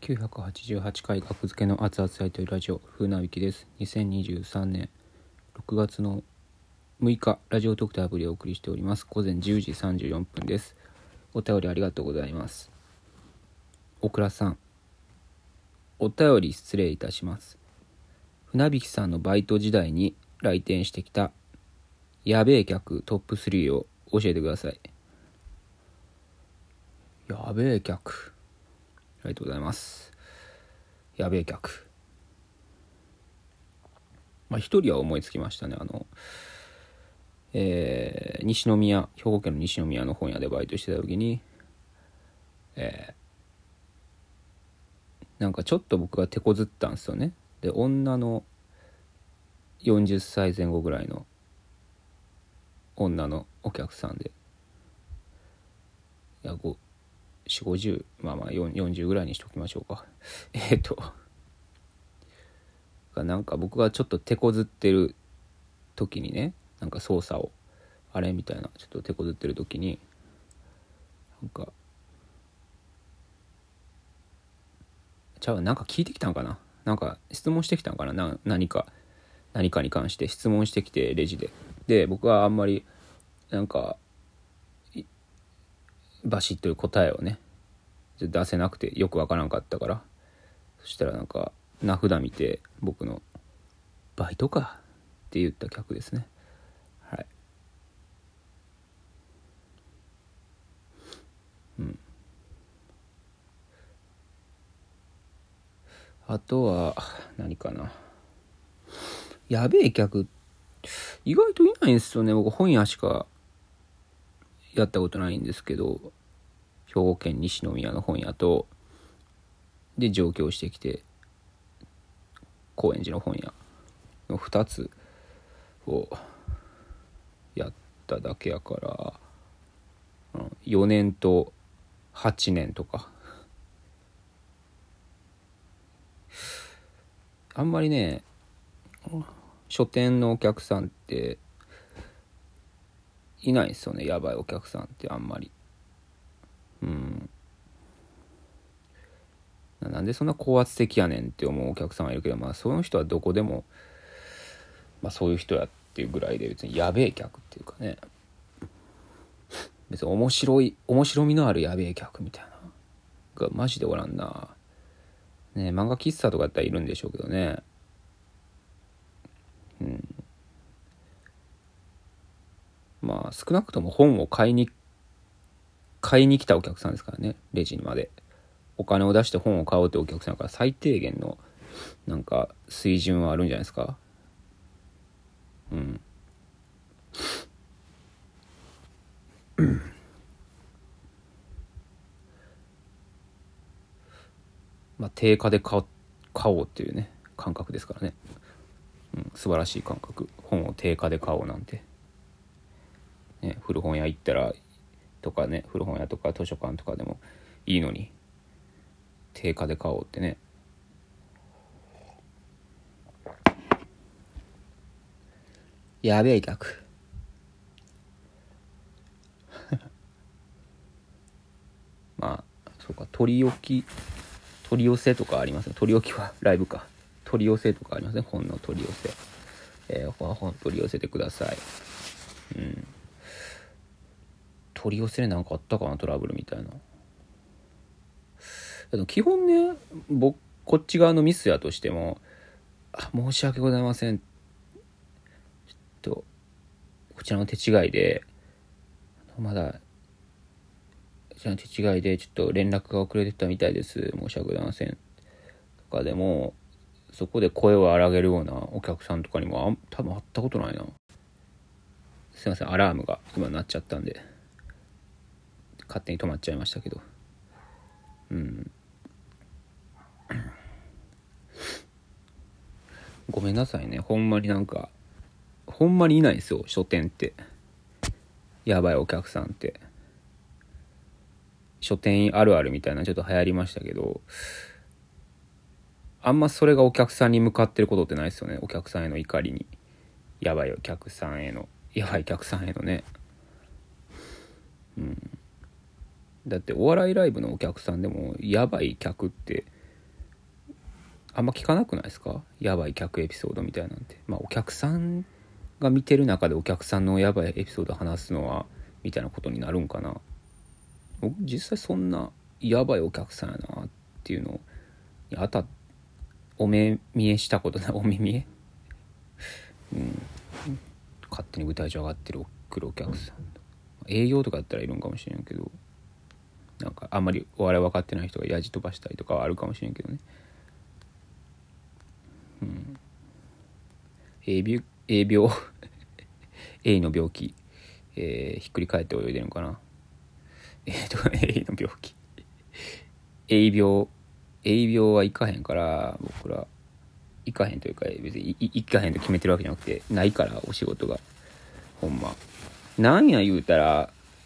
988回格付けの熱々焼いてるラジオ風なびきです。2023年6月の6日ラジオ特定アプリをお送りしております。午前10時34分です。お便りありがとうございます。大倉さん。お便り失礼いたします。船引さんのバイト時代に来店してきたやべえ客トップ3を教えてください。やべえ客。ありがとうございます。やべえ客。まあ一人は思いつきましたね。あのえー、西宮兵庫県の西宮の本屋でバイトしてた時にえー、なんかちょっと僕が手こずったんですよね。で女の40歳前後ぐらいの女のお客さんでいやご4 5 0まあまあ40ぐらいにしときましょうか。えっ、と。なんか僕がちょっと手こずってる時にねなんか操作をあれみたいなちょっと手こずってる時になんかちゃうなんか聞いてきたんかな？なんか質問してきたんかな？な何か何かに関して質問してきてレジで。で僕はあんまりなんかバシッという答えをね出せなくてよくわからんかったから。そしたらなんか名札見て僕の「バイトか」って言った客ですね。はい。うん。あとは何かな。やべえ客意外といないんですよね。僕本屋しかやったことないんですけど。兵庫県西宮の本屋とで上京してきて高円寺の本屋の2つをやっただけやから4年と8年とか。あんまりね書店のお客さんっていないですよね。やばいお客さんってあんまりうんなんでそんな高圧的やねんって思うお客さんはいるけどまあその人はどこでもまあそういう人やっていうぐらいで別にやべえ客っていうかね。別に面白い面白みのあるやべえ客みたいながマジでおらんな。ね漫画喫茶とかやったらいるんでしょうけどね。うん。まあ少なくとも本を買いに買いに来たお客さんですからねレジにまで。お金を出して本を買おうってお客さんから最低限のなんか水準はあるんじゃないですか？うん。まあ定価で買買おうっていうね感覚ですからね、うん、素晴らしい感覚。本を定価で買おうなんて。ね古本屋行ったらとかね古本屋とか図書館とかでもいいのに。定価で買おうってね。やべえ客。まあそうか取り置き取り寄せとかありますね。取り置きはライブか。取り寄せとかありますね。本の取り寄せ。えー、本取り寄せてください。うん。取り寄せで何かあったかな？トラブルみたいな。基本ね僕こっち側のミスやとしても「あ申し訳ございません」ちょっとこちらの手違いでまだこちらの手違いでちょっと連絡が遅れてたみたいです。申し訳ございません。とかでもそこで声を荒げるようなお客さんとかにもあ多分会ったことないな。すいませんアラームが今鳴っちゃったんで勝手に止まっちゃいましたけどうんごめんなさいね。ほんまになんかほんまにいないんですよ書店って。やばいお客さんって。書店あるあるみたいなちょっと流行りましたけど。あんまそれがお客さんに向かってることってないですよね。お客さんへの怒りに。やばいお客さんへの。やばいお客さんへのね。うん。だってお笑いライブのお客さんでもやばい客ってあんま聞かなくないですか？やばい客エピソードみたいなんて。まあお客さんが見てる中でお客さんのやばいエピソード話すのはみたいなことになるんかな。僕実際そんなやばいお客さんやなっていうのにあたお目見えしたことない？お目見え？うん。勝手に舞台上上がってる来るお客さん。営業とかやったらいるんかもしれんけど。なんかあんまりお笑い分かってない人がやじ飛ばしたりとかはあるかもしれんけどね。うん。営病営病 A の病気、えーひっくり返って泳いでるのかな。えー、と A の病気。営病営病はいかへんから僕ら行かへんというか別にいいかへんと決めてるわけじゃなくてないからお仕事が。ほんま。なんや言うたら